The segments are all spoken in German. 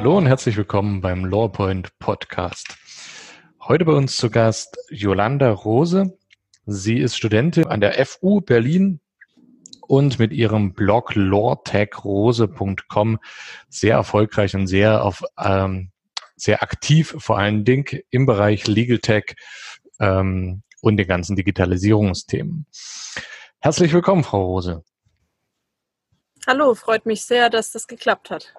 Hallo und herzlich willkommen beim LawPoint Podcast. Heute bei uns zu Gast Yolanda Rose. Sie ist Studentin an der FU Berlin und mit ihrem Blog lawtechrose.com sehr erfolgreich und sehr auf ähm, sehr aktiv vor allen Dingen im Bereich Legal Tech ähm, und den ganzen Digitalisierungsthemen. Herzlich willkommen, Frau Rose. Hallo, freut mich sehr, dass das geklappt hat.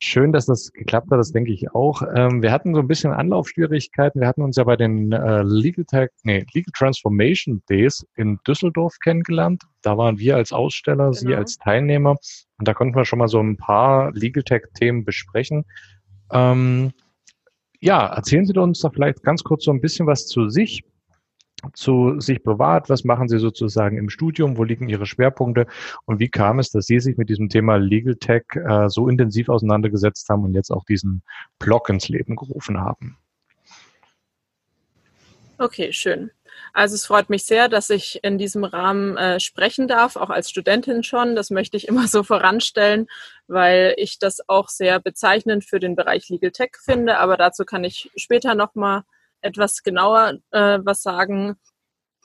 Schön, dass das geklappt hat, das denke ich auch. Ähm, wir hatten so ein bisschen Anlaufschwierigkeiten. Wir hatten uns ja bei den äh, Legal Tech, nee, Legal Transformation Days in Düsseldorf kennengelernt. Da waren wir als Aussteller, genau. Sie als Teilnehmer. Und da konnten wir schon mal so ein paar Legal Tech-Themen besprechen. Ähm, ja, erzählen Sie uns doch vielleicht ganz kurz so ein bisschen was zu sich zu sich bewahrt? Was machen Sie sozusagen im Studium? Wo liegen Ihre Schwerpunkte? Und wie kam es, dass Sie sich mit diesem Thema Legal Tech äh, so intensiv auseinandergesetzt haben und jetzt auch diesen Blog ins Leben gerufen haben? Okay, schön. Also es freut mich sehr, dass ich in diesem Rahmen äh, sprechen darf, auch als Studentin schon. Das möchte ich immer so voranstellen, weil ich das auch sehr bezeichnend für den Bereich Legal Tech finde. Aber dazu kann ich später nochmal etwas genauer äh, was sagen.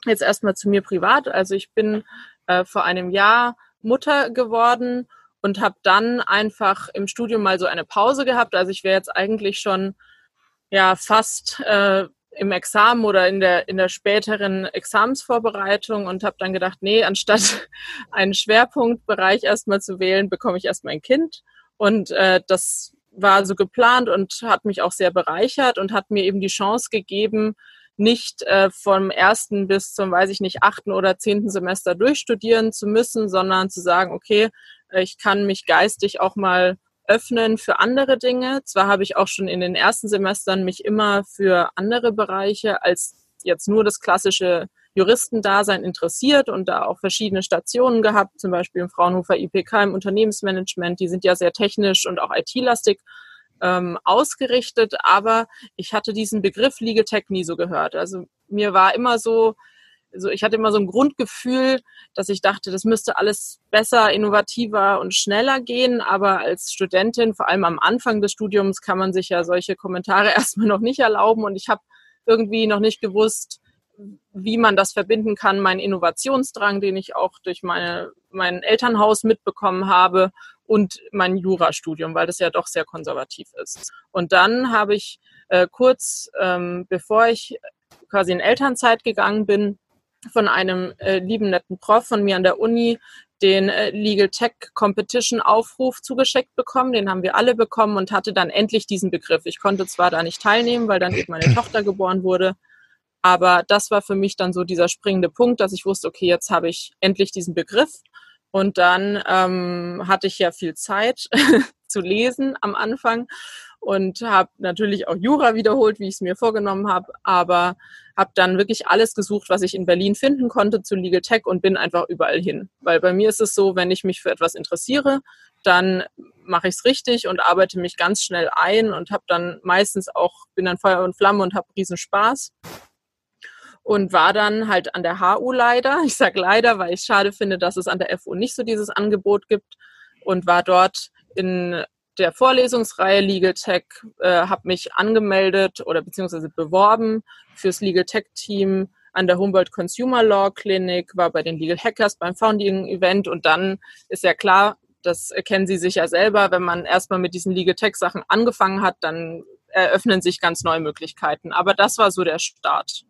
Jetzt erstmal zu mir privat. Also ich bin äh, vor einem Jahr Mutter geworden und habe dann einfach im Studium mal so eine Pause gehabt. Also ich wäre jetzt eigentlich schon ja fast äh, im Examen oder in der in der späteren Examensvorbereitung und habe dann gedacht, nee, anstatt einen Schwerpunktbereich erstmal zu wählen, bekomme ich erstmal ein Kind und äh, das war so geplant und hat mich auch sehr bereichert und hat mir eben die Chance gegeben, nicht äh, vom ersten bis zum, weiß ich nicht, achten oder zehnten Semester durchstudieren zu müssen, sondern zu sagen, okay, äh, ich kann mich geistig auch mal öffnen für andere Dinge. Zwar habe ich auch schon in den ersten Semestern mich immer für andere Bereiche als jetzt nur das klassische Juristendasein interessiert und da auch verschiedene Stationen gehabt, zum Beispiel im Fraunhofer IPK im Unternehmensmanagement. Die sind ja sehr technisch und auch IT-lastig ähm, ausgerichtet, aber ich hatte diesen Begriff Legal Tech nie so gehört. Also mir war immer so, also ich hatte immer so ein Grundgefühl, dass ich dachte, das müsste alles besser, innovativer und schneller gehen. Aber als Studentin, vor allem am Anfang des Studiums, kann man sich ja solche Kommentare erstmal noch nicht erlauben. Und ich habe irgendwie noch nicht gewusst, wie man das verbinden kann, mein Innovationsdrang, den ich auch durch meine, mein Elternhaus mitbekommen habe und mein Jurastudium, weil das ja doch sehr konservativ ist. Und dann habe ich äh, kurz, ähm, bevor ich quasi in Elternzeit gegangen bin, von einem äh, lieben netten Prof von mir an der Uni den äh, Legal Tech Competition Aufruf zugeschickt bekommen. Den haben wir alle bekommen und hatte dann endlich diesen Begriff. Ich konnte zwar da nicht teilnehmen, weil dann eben meine Tochter geboren wurde, aber das war für mich dann so dieser springende Punkt, dass ich wusste, okay, jetzt habe ich endlich diesen Begriff. Und dann ähm, hatte ich ja viel Zeit zu lesen am Anfang und habe natürlich auch Jura wiederholt, wie ich es mir vorgenommen habe, aber habe dann wirklich alles gesucht, was ich in Berlin finden konnte zu Legal Tech und bin einfach überall hin. Weil bei mir ist es so, wenn ich mich für etwas interessiere, dann mache ich es richtig und arbeite mich ganz schnell ein und habe dann meistens auch, bin dann Feuer und Flamme und habe riesen Spaß und war dann halt an der HU leider. Ich sage leider, weil ich schade finde, dass es an der FU nicht so dieses Angebot gibt und war dort in der Vorlesungsreihe Legal Tech, äh, habe mich angemeldet oder beziehungsweise beworben fürs Legal Tech Team an der Humboldt Consumer Law Clinic, war bei den Legal Hackers beim Founding Event und dann ist ja klar, das kennen Sie sicher selber. Wenn man erstmal mit diesen Legal Tech Sachen angefangen hat, dann eröffnen sich ganz neue Möglichkeiten. Aber das war so der Start.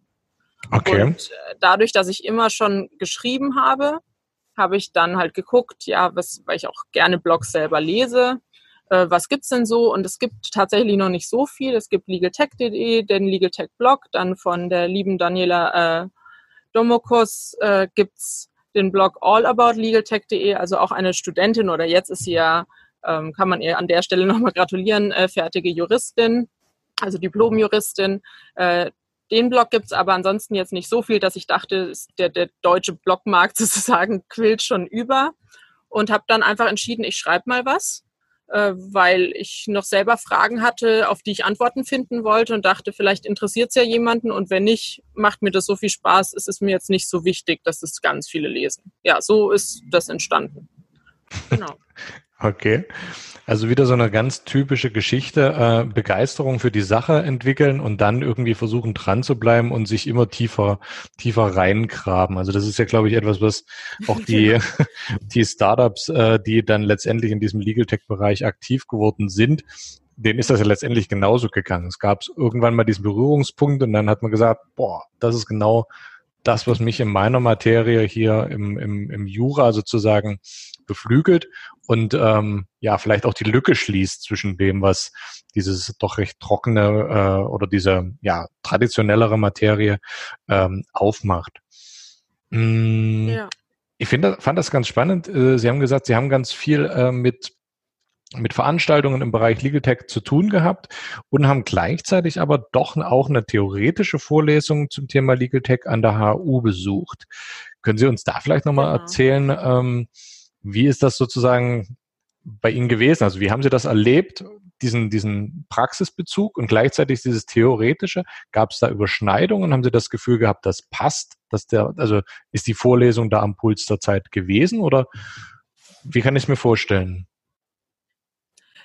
Okay. Und äh, dadurch, dass ich immer schon geschrieben habe, habe ich dann halt geguckt, ja, was, weil ich auch gerne Blogs selber lese, äh, was gibt's denn so? Und es gibt tatsächlich noch nicht so viel. Es gibt legaltech.de, den Legaltech Blog, dann von der lieben Daniela äh, Domokos äh, gibt's den Blog allaboutlegaltech.de, also auch eine Studentin oder jetzt ist sie ja, ähm, kann man ihr an der Stelle nochmal gratulieren, äh, fertige Juristin, also Diplomjuristin. Äh, den Blog gibt's aber ansonsten jetzt nicht so viel, dass ich dachte, der, der deutsche Blogmarkt sozusagen quillt schon über. Und habe dann einfach entschieden, ich schreibe mal was, äh, weil ich noch selber Fragen hatte, auf die ich Antworten finden wollte und dachte, vielleicht interessiert es ja jemanden und wenn nicht, macht mir das so viel Spaß, ist es mir jetzt nicht so wichtig, dass es ganz viele lesen. Ja, so ist das entstanden. Genau. Okay. Also wieder so eine ganz typische Geschichte, äh, Begeisterung für die Sache entwickeln und dann irgendwie versuchen dran zu bleiben und sich immer tiefer, tiefer reingraben. Also das ist ja, glaube ich, etwas, was auch die, die Startups, äh, die dann letztendlich in diesem Legal Tech-Bereich aktiv geworden sind, denen ist das ja letztendlich genauso gegangen. Es gab irgendwann mal diesen Berührungspunkt und dann hat man gesagt, boah, das ist genau das, was mich in meiner Materie hier im, im, im Jura sozusagen beflügelt und ähm, ja, vielleicht auch die Lücke schließt zwischen dem, was dieses doch recht trockene äh, oder diese ja traditionellere Materie ähm, aufmacht. Mm, ja. Ich finde, fand das ganz spannend. Äh, Sie haben gesagt, Sie haben ganz viel äh, mit mit Veranstaltungen im Bereich Legal Tech zu tun gehabt und haben gleichzeitig aber doch auch eine theoretische Vorlesung zum Thema Legal Tech an der HU besucht. Können Sie uns da vielleicht nochmal genau. erzählen, ähm, wie ist das sozusagen bei Ihnen gewesen? Also wie haben Sie das erlebt, diesen, diesen Praxisbezug und gleichzeitig dieses Theoretische? Gab es da Überschneidungen? Haben Sie das Gefühl gehabt, das passt? Dass der, also ist die Vorlesung da am Puls der Zeit gewesen oder wie kann ich es mir vorstellen?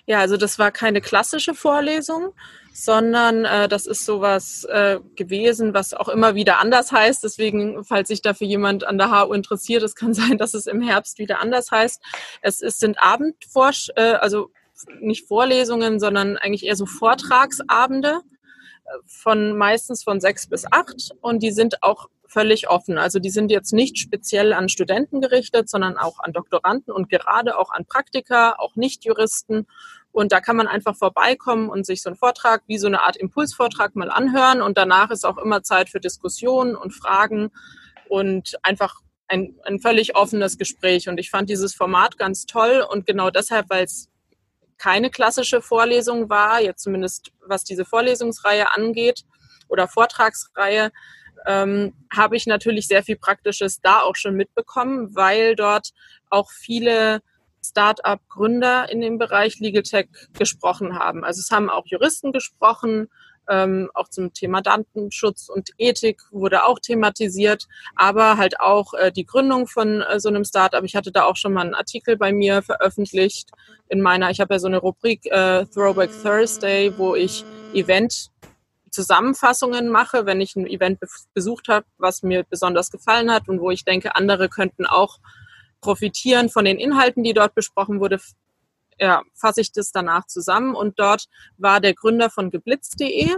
Ja, also das war keine klassische Vorlesung, sondern äh, das ist sowas äh, gewesen, was auch immer wieder anders heißt. Deswegen, falls sich dafür jemand an der HU interessiert, es kann sein, dass es im Herbst wieder anders heißt. Es ist, sind Abendforsch, äh, also nicht Vorlesungen, sondern eigentlich eher so Vortragsabende äh, von meistens von sechs bis acht und die sind auch völlig offen. Also die sind jetzt nicht speziell an Studenten gerichtet, sondern auch an Doktoranden und gerade auch an Praktiker, auch Nicht-Juristen und da kann man einfach vorbeikommen und sich so einen Vortrag wie so eine Art Impulsvortrag mal anhören. Und danach ist auch immer Zeit für Diskussionen und Fragen und einfach ein, ein völlig offenes Gespräch. Und ich fand dieses Format ganz toll. Und genau deshalb, weil es keine klassische Vorlesung war, jetzt zumindest was diese Vorlesungsreihe angeht oder Vortragsreihe, ähm, habe ich natürlich sehr viel Praktisches da auch schon mitbekommen, weil dort auch viele Start-up-Gründer in dem Bereich Legal Tech gesprochen haben. Also es haben auch Juristen gesprochen, ähm, auch zum Thema Datenschutz und Ethik wurde auch thematisiert, aber halt auch äh, die Gründung von äh, so einem Startup. Ich hatte da auch schon mal einen Artikel bei mir veröffentlicht in meiner, ich habe ja so eine Rubrik äh, Throwback Thursday, wo ich Event Zusammenfassungen mache, wenn ich ein Event besucht habe, was mir besonders gefallen hat und wo ich denke, andere könnten auch profitieren von den Inhalten, die dort besprochen wurde, ja, fasse ich das danach zusammen. Und dort war der Gründer von geblitz.de,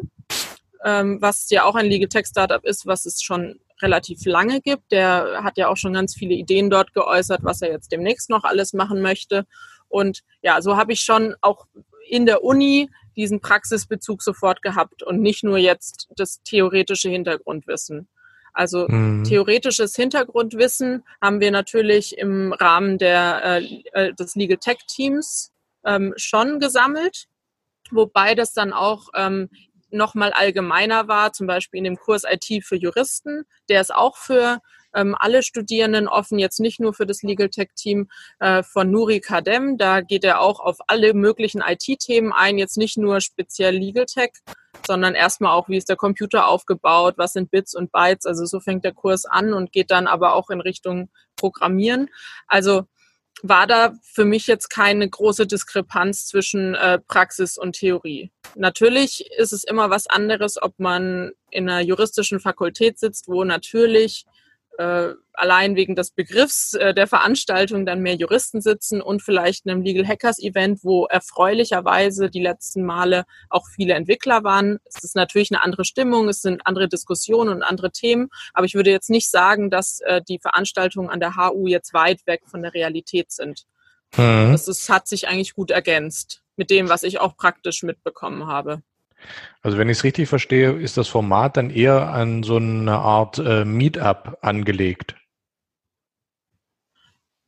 ähm, was ja auch ein Legal Tech Startup ist, was es schon relativ lange gibt. Der hat ja auch schon ganz viele Ideen dort geäußert, was er jetzt demnächst noch alles machen möchte. Und ja, so habe ich schon auch in der Uni diesen Praxisbezug sofort gehabt und nicht nur jetzt das theoretische Hintergrundwissen. Also mhm. theoretisches Hintergrundwissen haben wir natürlich im Rahmen der, äh, äh, des Legal Tech Teams ähm, schon gesammelt, wobei das dann auch ähm, nochmal allgemeiner war, zum Beispiel in dem Kurs IT für Juristen, der ist auch für ähm, alle Studierenden offen, jetzt nicht nur für das Legal Tech Team äh, von Nuri Kadem. Da geht er auch auf alle möglichen IT-Themen ein, jetzt nicht nur speziell Legal Tech, sondern erstmal auch, wie ist der Computer aufgebaut, was sind Bits und Bytes. Also so fängt der Kurs an und geht dann aber auch in Richtung Programmieren. Also war da für mich jetzt keine große Diskrepanz zwischen äh, Praxis und Theorie. Natürlich ist es immer was anderes, ob man in einer juristischen Fakultät sitzt, wo natürlich äh, allein wegen des Begriffs äh, der Veranstaltung dann mehr Juristen sitzen und vielleicht einem Legal Hackers Event, wo erfreulicherweise die letzten Male auch viele Entwickler waren. Es ist natürlich eine andere Stimmung, es sind andere Diskussionen und andere Themen, aber ich würde jetzt nicht sagen, dass äh, die Veranstaltungen an der HU jetzt weit weg von der Realität sind. Mhm. Das ist, hat sich eigentlich gut ergänzt mit dem, was ich auch praktisch mitbekommen habe. Also wenn ich es richtig verstehe, ist das Format dann eher an so eine Art äh, Meetup angelegt.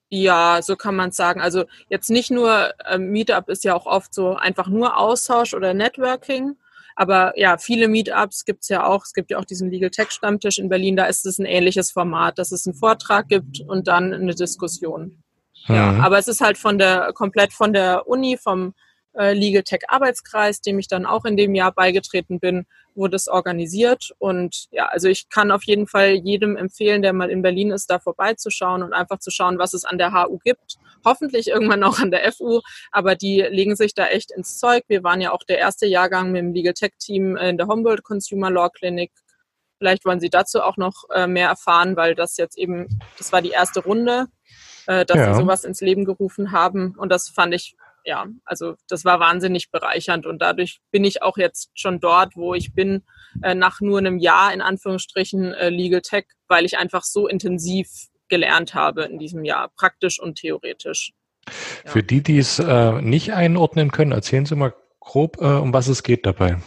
Ja, so kann man es sagen. Also jetzt nicht nur äh, Meetup ist ja auch oft so einfach nur Austausch oder Networking. Aber ja, viele Meetups gibt es ja auch. Es gibt ja auch diesen Legal Tech Stammtisch in Berlin. Da ist es ein ähnliches Format, dass es einen Vortrag gibt und dann eine Diskussion. Mhm. Ja, aber es ist halt von der komplett von der Uni, vom äh, Legal Tech Arbeitskreis, dem ich dann auch in dem Jahr beigetreten bin, wurde es organisiert. Und ja, also ich kann auf jeden Fall jedem empfehlen, der mal in Berlin ist, da vorbeizuschauen und einfach zu schauen, was es an der HU gibt. Hoffentlich irgendwann auch an der FU, aber die legen sich da echt ins Zeug. Wir waren ja auch der erste Jahrgang mit dem Legal Tech Team in der Humboldt Consumer Law Clinic. Vielleicht wollen Sie dazu auch noch äh, mehr erfahren, weil das jetzt eben, das war die erste Runde, äh, dass ja. sie sowas ins Leben gerufen haben. Und das fand ich ja, also das war wahnsinnig bereichernd und dadurch bin ich auch jetzt schon dort, wo ich bin, äh, nach nur einem Jahr in Anführungsstrichen äh, Legal Tech, weil ich einfach so intensiv gelernt habe in diesem Jahr, praktisch und theoretisch. Ja. Für die, die es äh, nicht einordnen können, erzählen Sie mal grob, äh, um was es geht dabei.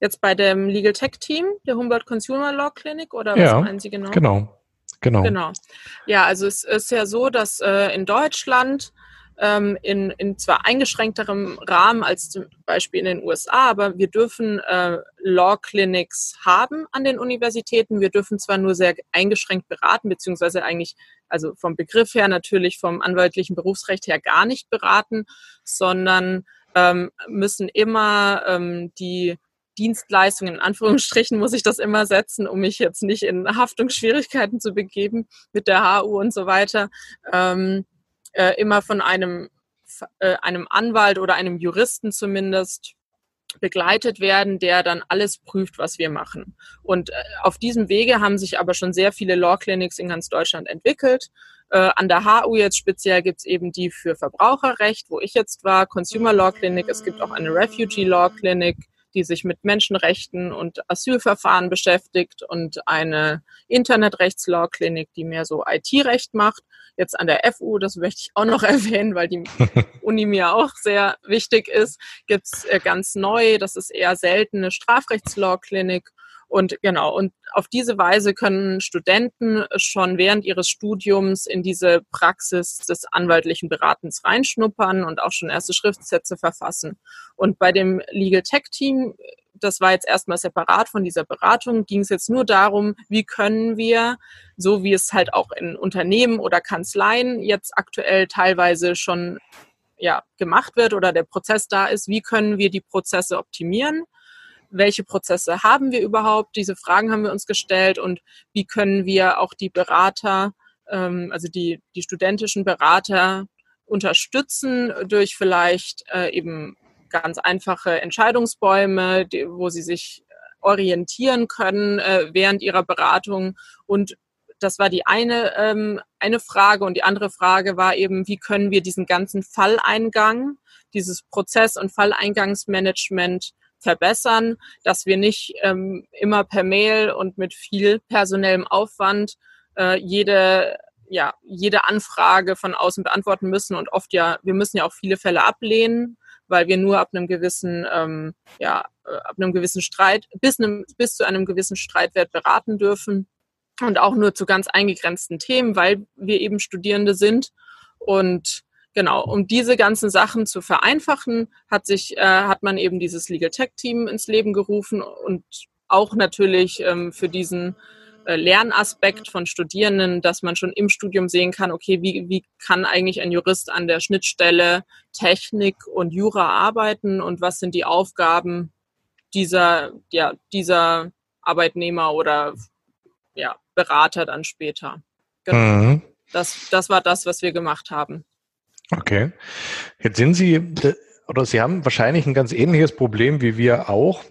Jetzt bei dem Legal Tech Team der Humboldt Consumer Law Clinic oder was ja, meinen Sie genau? Genau. Genau. Genau. Ja, also es ist ja so, dass äh, in Deutschland ähm, in, in zwar eingeschränkterem Rahmen als zum Beispiel in den USA, aber wir dürfen äh, Law Clinics haben an den Universitäten. Wir dürfen zwar nur sehr eingeschränkt beraten, beziehungsweise eigentlich, also vom Begriff her natürlich vom anwaltlichen Berufsrecht her gar nicht beraten, sondern ähm, müssen immer ähm, die Dienstleistungen, in Anführungsstrichen muss ich das immer setzen, um mich jetzt nicht in Haftungsschwierigkeiten zu begeben mit der HU und so weiter. Ähm, äh, immer von einem, äh, einem Anwalt oder einem Juristen zumindest begleitet werden, der dann alles prüft, was wir machen. Und äh, auf diesem Wege haben sich aber schon sehr viele Law Clinics in ganz Deutschland entwickelt. Äh, an der HU jetzt speziell gibt es eben die für Verbraucherrecht, wo ich jetzt war, Consumer Law Clinic. Es gibt auch eine Refugee Law Clinic, die sich mit Menschenrechten und Asylverfahren beschäftigt und eine Internetrechtslaw Clinic, die mehr so IT-Recht macht jetzt an der FU, das möchte ich auch noch erwähnen, weil die Uni mir auch sehr wichtig ist, gibt's äh, ganz neu, das ist eher seltene Strafrechtslaw-Klinik. Und genau, und auf diese Weise können Studenten schon während ihres Studiums in diese Praxis des anwaltlichen Beratens reinschnuppern und auch schon erste Schriftsätze verfassen. Und bei dem Legal Tech Team das war jetzt erstmal separat von dieser Beratung, ging es jetzt nur darum, wie können wir, so wie es halt auch in Unternehmen oder Kanzleien jetzt aktuell teilweise schon ja, gemacht wird oder der Prozess da ist, wie können wir die Prozesse optimieren? Welche Prozesse haben wir überhaupt? Diese Fragen haben wir uns gestellt und wie können wir auch die Berater, ähm, also die, die studentischen Berater unterstützen durch vielleicht äh, eben ganz einfache Entscheidungsbäume, die, wo sie sich orientieren können äh, während ihrer Beratung. Und das war die eine, ähm, eine Frage. Und die andere Frage war eben, wie können wir diesen ganzen Falleingang, dieses Prozess- und Falleingangsmanagement verbessern, dass wir nicht ähm, immer per Mail und mit viel personellem Aufwand äh, jede ja, jede Anfrage von außen beantworten müssen und oft ja, wir müssen ja auch viele Fälle ablehnen weil wir nur ab einem gewissen, ähm, ja, äh, ab einem gewissen Streit, bis, einem, bis zu einem gewissen Streitwert beraten dürfen und auch nur zu ganz eingegrenzten Themen, weil wir eben Studierende sind. Und genau, um diese ganzen Sachen zu vereinfachen, hat sich, äh, hat man eben dieses Legal Tech Team ins Leben gerufen und auch natürlich ähm, für diesen äh, Lernaspekt von Studierenden, dass man schon im Studium sehen kann, okay, wie, wie kann eigentlich ein Jurist an der Schnittstelle Technik und Jura arbeiten und was sind die Aufgaben dieser, ja, dieser Arbeitnehmer oder ja, Berater dann später. Genau. Mhm. Das, das war das, was wir gemacht haben. Okay. Jetzt sind Sie, oder Sie haben wahrscheinlich ein ganz ähnliches Problem wie wir auch.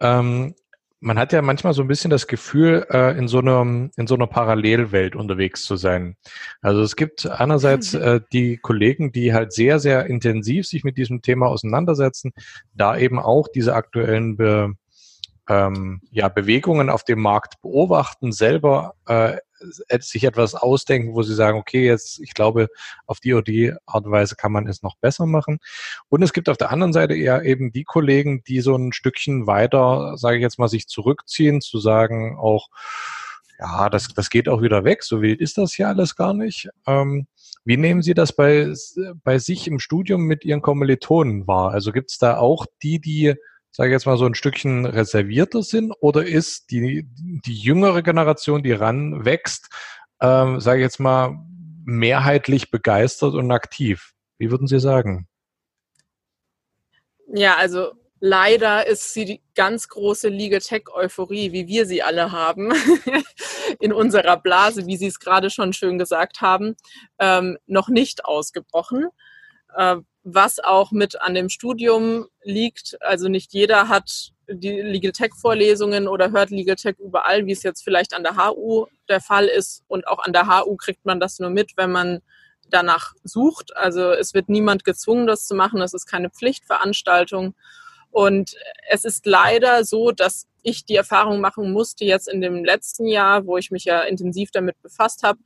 Ähm, man hat ja manchmal so ein bisschen das Gefühl, äh, in so einer in so einer Parallelwelt unterwegs zu sein. Also es gibt einerseits äh, die Kollegen, die halt sehr sehr intensiv sich mit diesem Thema auseinandersetzen, da eben auch diese aktuellen Be ähm, ja, Bewegungen auf dem Markt beobachten, selber äh, sich etwas ausdenken, wo sie sagen, okay, jetzt, ich glaube, auf die oder die Art und Weise kann man es noch besser machen. Und es gibt auf der anderen Seite eher eben die Kollegen, die so ein Stückchen weiter, sage ich jetzt mal, sich zurückziehen, zu sagen auch, ja, das, das geht auch wieder weg, so wild ist das ja alles gar nicht. Ähm, wie nehmen Sie das bei, bei sich im Studium mit Ihren Kommilitonen wahr? Also gibt es da auch die, die sage ich jetzt mal, so ein Stückchen reservierter sind? Oder ist die, die jüngere Generation, die ranwächst, ähm, sage ich jetzt mal, mehrheitlich begeistert und aktiv? Wie würden Sie sagen? Ja, also leider ist sie die ganz große Legal Tech Euphorie, wie wir sie alle haben, in unserer Blase, wie Sie es gerade schon schön gesagt haben, ähm, noch nicht ausgebrochen. Äh, was auch mit an dem Studium liegt. Also nicht jeder hat die Legal Tech Vorlesungen oder hört Legal Tech überall, wie es jetzt vielleicht an der HU der Fall ist. Und auch an der HU kriegt man das nur mit, wenn man danach sucht. Also es wird niemand gezwungen, das zu machen. Das ist keine Pflichtveranstaltung. Und es ist leider so, dass ich die Erfahrung machen musste jetzt in dem letzten Jahr, wo ich mich ja intensiv damit befasst habe,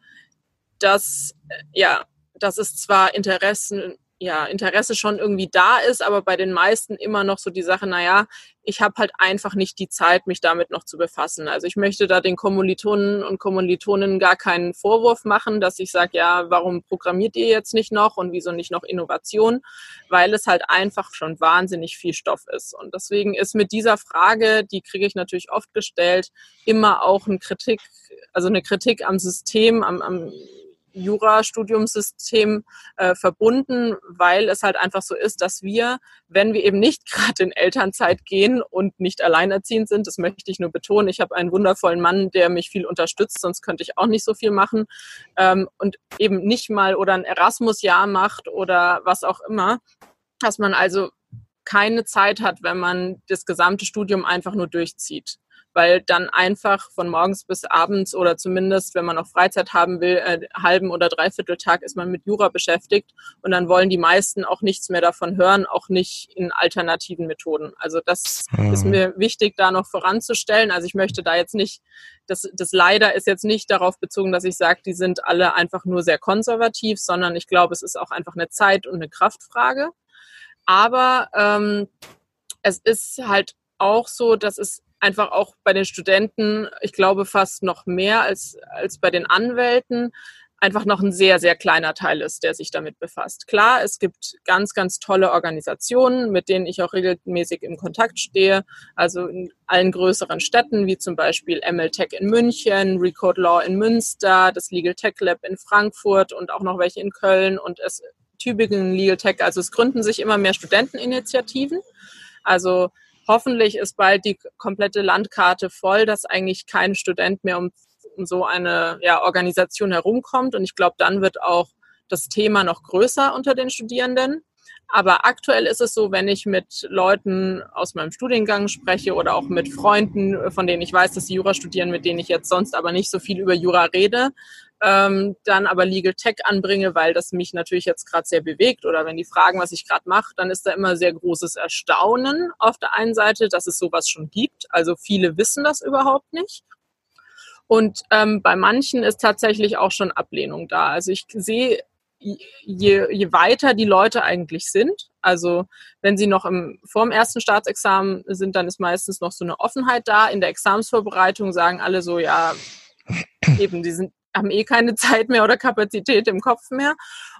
dass ja, dass es zwar Interessen ja, Interesse schon irgendwie da ist, aber bei den meisten immer noch so die Sache, naja, ich habe halt einfach nicht die Zeit, mich damit noch zu befassen. Also ich möchte da den Kommilitonen und Kommilitonen gar keinen Vorwurf machen, dass ich sage, ja, warum programmiert ihr jetzt nicht noch und wieso nicht noch Innovation? Weil es halt einfach schon wahnsinnig viel Stoff ist. Und deswegen ist mit dieser Frage, die kriege ich natürlich oft gestellt, immer auch eine Kritik, also eine Kritik am System, am, am Jurastudiumssystem äh, verbunden, weil es halt einfach so ist, dass wir, wenn wir eben nicht gerade in Elternzeit gehen und nicht alleinerziehend sind, das möchte ich nur betonen, ich habe einen wundervollen Mann, der mich viel unterstützt, sonst könnte ich auch nicht so viel machen ähm, und eben nicht mal oder ein Erasmus-Jahr macht oder was auch immer, dass man also keine Zeit hat, wenn man das gesamte Studium einfach nur durchzieht weil dann einfach von morgens bis abends oder zumindest, wenn man noch Freizeit haben will, äh, halben oder dreiviertel Tag ist man mit Jura beschäftigt und dann wollen die meisten auch nichts mehr davon hören, auch nicht in alternativen Methoden. Also das mhm. ist mir wichtig, da noch voranzustellen. Also ich möchte da jetzt nicht, das, das leider ist jetzt nicht darauf bezogen, dass ich sage, die sind alle einfach nur sehr konservativ, sondern ich glaube, es ist auch einfach eine Zeit- und eine Kraftfrage. Aber ähm, es ist halt auch so, dass es einfach auch bei den Studenten, ich glaube fast noch mehr als, als bei den Anwälten, einfach noch ein sehr, sehr kleiner Teil ist, der sich damit befasst. Klar, es gibt ganz, ganz tolle Organisationen, mit denen ich auch regelmäßig im Kontakt stehe, also in allen größeren Städten, wie zum Beispiel MLTech in München, Recode Law in Münster, das Legal Tech Lab in Frankfurt und auch noch welche in Köln und es Tübingen Legal Tech. Also es gründen sich immer mehr Studenteninitiativen. Also hoffentlich ist bald die komplette Landkarte voll, dass eigentlich kein Student mehr um, um so eine ja, Organisation herumkommt. Und ich glaube, dann wird auch das Thema noch größer unter den Studierenden. Aber aktuell ist es so, wenn ich mit Leuten aus meinem Studiengang spreche oder auch mit Freunden, von denen ich weiß, dass sie Jura studieren, mit denen ich jetzt sonst aber nicht so viel über Jura rede, ähm, dann aber Legal Tech anbringe, weil das mich natürlich jetzt gerade sehr bewegt oder wenn die fragen, was ich gerade mache, dann ist da immer sehr großes Erstaunen auf der einen Seite, dass es sowas schon gibt. Also viele wissen das überhaupt nicht. Und ähm, bei manchen ist tatsächlich auch schon Ablehnung da. Also ich sehe, je, je weiter die Leute eigentlich sind, also wenn sie noch im, vor dem ersten Staatsexamen sind, dann ist meistens noch so eine Offenheit da. In der Examsvorbereitung sagen alle so, ja, eben, die sind haben eh keine Zeit mehr oder Kapazität im Kopf mehr.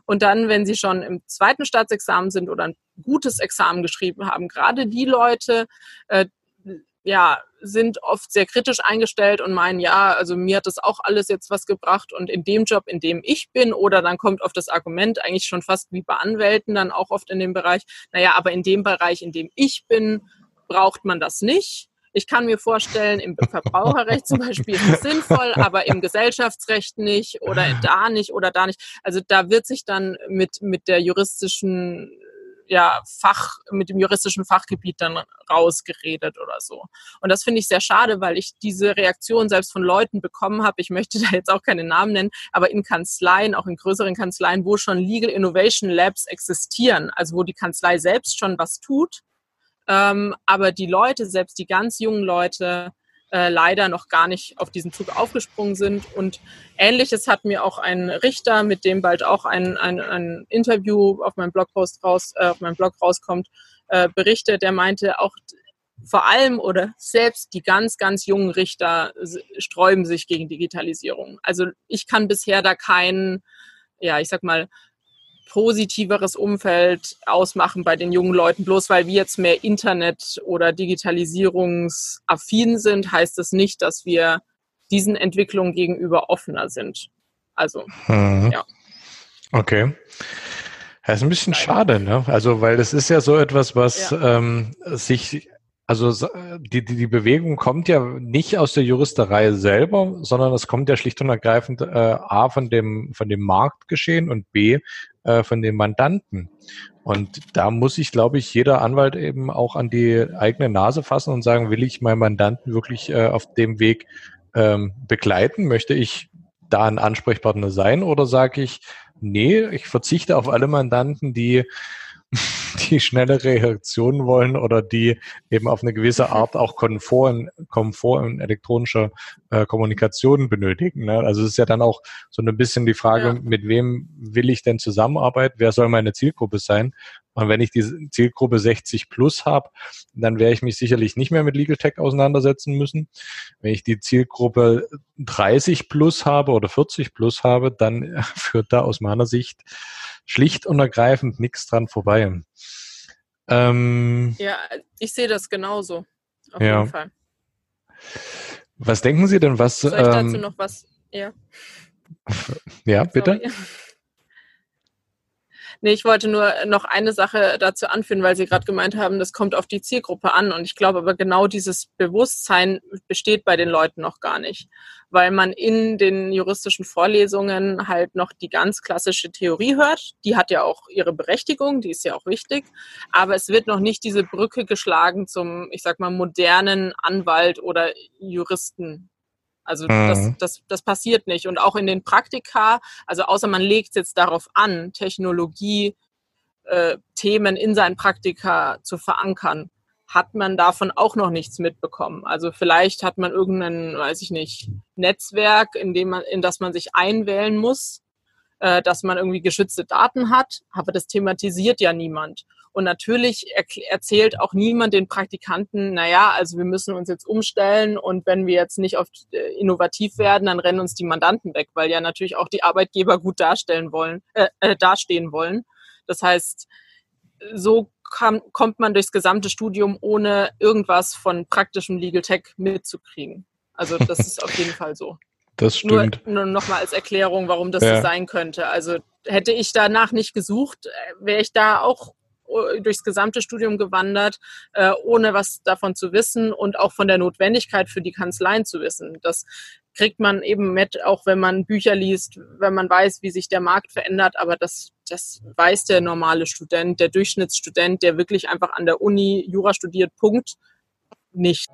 Und dann, wenn sie schon im zweiten Staatsexamen sind oder ein gutes Examen geschrieben haben, gerade die Leute, äh, ja, sind oft sehr kritisch eingestellt und meinen, ja, also mir hat das auch alles jetzt was gebracht und in dem Job, in dem ich bin, oder dann kommt oft das Argument eigentlich schon fast wie bei Anwälten dann auch oft in dem Bereich, naja, aber in dem Bereich, in dem ich bin, braucht man das nicht. Ich kann mir vorstellen, im Verbraucherrecht zum Beispiel ist es sinnvoll, aber im Gesellschaftsrecht nicht oder da nicht oder da nicht. Also da wird sich dann mit, mit der juristischen ja, Fach, mit dem juristischen Fachgebiet dann rausgeredet oder so. Und das finde ich sehr schade, weil ich diese Reaktion selbst von Leuten bekommen habe. Ich möchte da jetzt auch keine Namen nennen, aber in Kanzleien, auch in größeren Kanzleien, wo schon Legal Innovation Labs existieren, also wo die Kanzlei selbst schon was tut, ähm, aber die Leute, selbst die ganz jungen Leute, äh, leider noch gar nicht auf diesen Zug aufgesprungen sind. Und ähnliches hat mir auch ein Richter, mit dem bald auch ein, ein, ein Interview auf meinem Blogpost raus, äh, auf meinem Blog rauskommt, äh, berichtet. Der meinte auch vor allem oder selbst die ganz, ganz jungen Richter sträuben sich gegen Digitalisierung. Also ich kann bisher da keinen, ja, ich sag mal, positiveres Umfeld ausmachen bei den jungen Leuten. Bloß weil wir jetzt mehr Internet- oder Digitalisierungsaffin sind, heißt das nicht, dass wir diesen Entwicklungen gegenüber offener sind. Also, mhm. ja. Okay. Das ist ein bisschen schade, ne? Also, weil das ist ja so etwas, was ja. ähm, sich also die, die, die Bewegung kommt ja nicht aus der Juristerei selber, sondern es kommt ja schlicht und ergreifend äh, A von dem, von dem Marktgeschehen und B äh, von den Mandanten. Und da muss sich, glaube ich, jeder Anwalt eben auch an die eigene Nase fassen und sagen, will ich meinen Mandanten wirklich äh, auf dem Weg ähm, begleiten? Möchte ich da ein Ansprechpartner sein oder sage ich, nee, ich verzichte auf alle Mandanten, die die schnelle Reaktionen wollen oder die eben auf eine gewisse Art auch Komfort in, Komfort in elektronischer äh, Kommunikation benötigen. Ne? Also es ist ja dann auch so ein bisschen die Frage, ja. mit wem will ich denn zusammenarbeiten? Wer soll meine Zielgruppe sein? Und wenn ich die Zielgruppe 60 plus habe, dann werde ich mich sicherlich nicht mehr mit Legal Tech auseinandersetzen müssen. Wenn ich die Zielgruppe 30 plus habe oder 40 plus habe, dann führt da aus meiner Sicht schlicht und ergreifend nichts dran vorbei. Ähm, ja, ich sehe das genauso. Auf ja. jeden Fall. Was denken Sie denn, was. Soll ich dazu ähm, noch was? Ja. Ja, bitte. Sorry. Nee, ich wollte nur noch eine Sache dazu anführen, weil Sie gerade gemeint haben, das kommt auf die Zielgruppe an. Und ich glaube aber genau dieses Bewusstsein besteht bei den Leuten noch gar nicht, weil man in den juristischen Vorlesungen halt noch die ganz klassische Theorie hört. Die hat ja auch ihre Berechtigung, die ist ja auch wichtig. Aber es wird noch nicht diese Brücke geschlagen zum, ich sag mal, modernen Anwalt oder Juristen also mhm. das, das, das passiert nicht. Und auch in den Praktika, also außer man legt jetzt darauf an, Technologie äh, Themen in seinen Praktika zu verankern, hat man davon auch noch nichts mitbekommen. Also vielleicht hat man irgendein, weiß ich nicht, Netzwerk, in dem man, in das man sich einwählen muss, äh, dass man irgendwie geschützte Daten hat, aber das thematisiert ja niemand. Und natürlich erzählt auch niemand den Praktikanten, naja, also wir müssen uns jetzt umstellen und wenn wir jetzt nicht oft äh, innovativ werden, dann rennen uns die Mandanten weg, weil ja natürlich auch die Arbeitgeber gut darstellen wollen, äh, äh, dastehen wollen. Das heißt, so kam, kommt man durchs gesamte Studium, ohne irgendwas von praktischem Legal Tech mitzukriegen. Also das ist auf jeden Fall so. Das stimmt. Nur, nur nochmal als Erklärung, warum das ja. so sein könnte. Also hätte ich danach nicht gesucht, äh, wäre ich da auch durchs gesamte Studium gewandert, äh, ohne was davon zu wissen und auch von der Notwendigkeit für die Kanzleien zu wissen. Das kriegt man eben mit, auch wenn man Bücher liest, wenn man weiß, wie sich der Markt verändert, aber das, das weiß der normale Student, der Durchschnittsstudent, der wirklich einfach an der Uni Jura studiert, Punkt, nicht.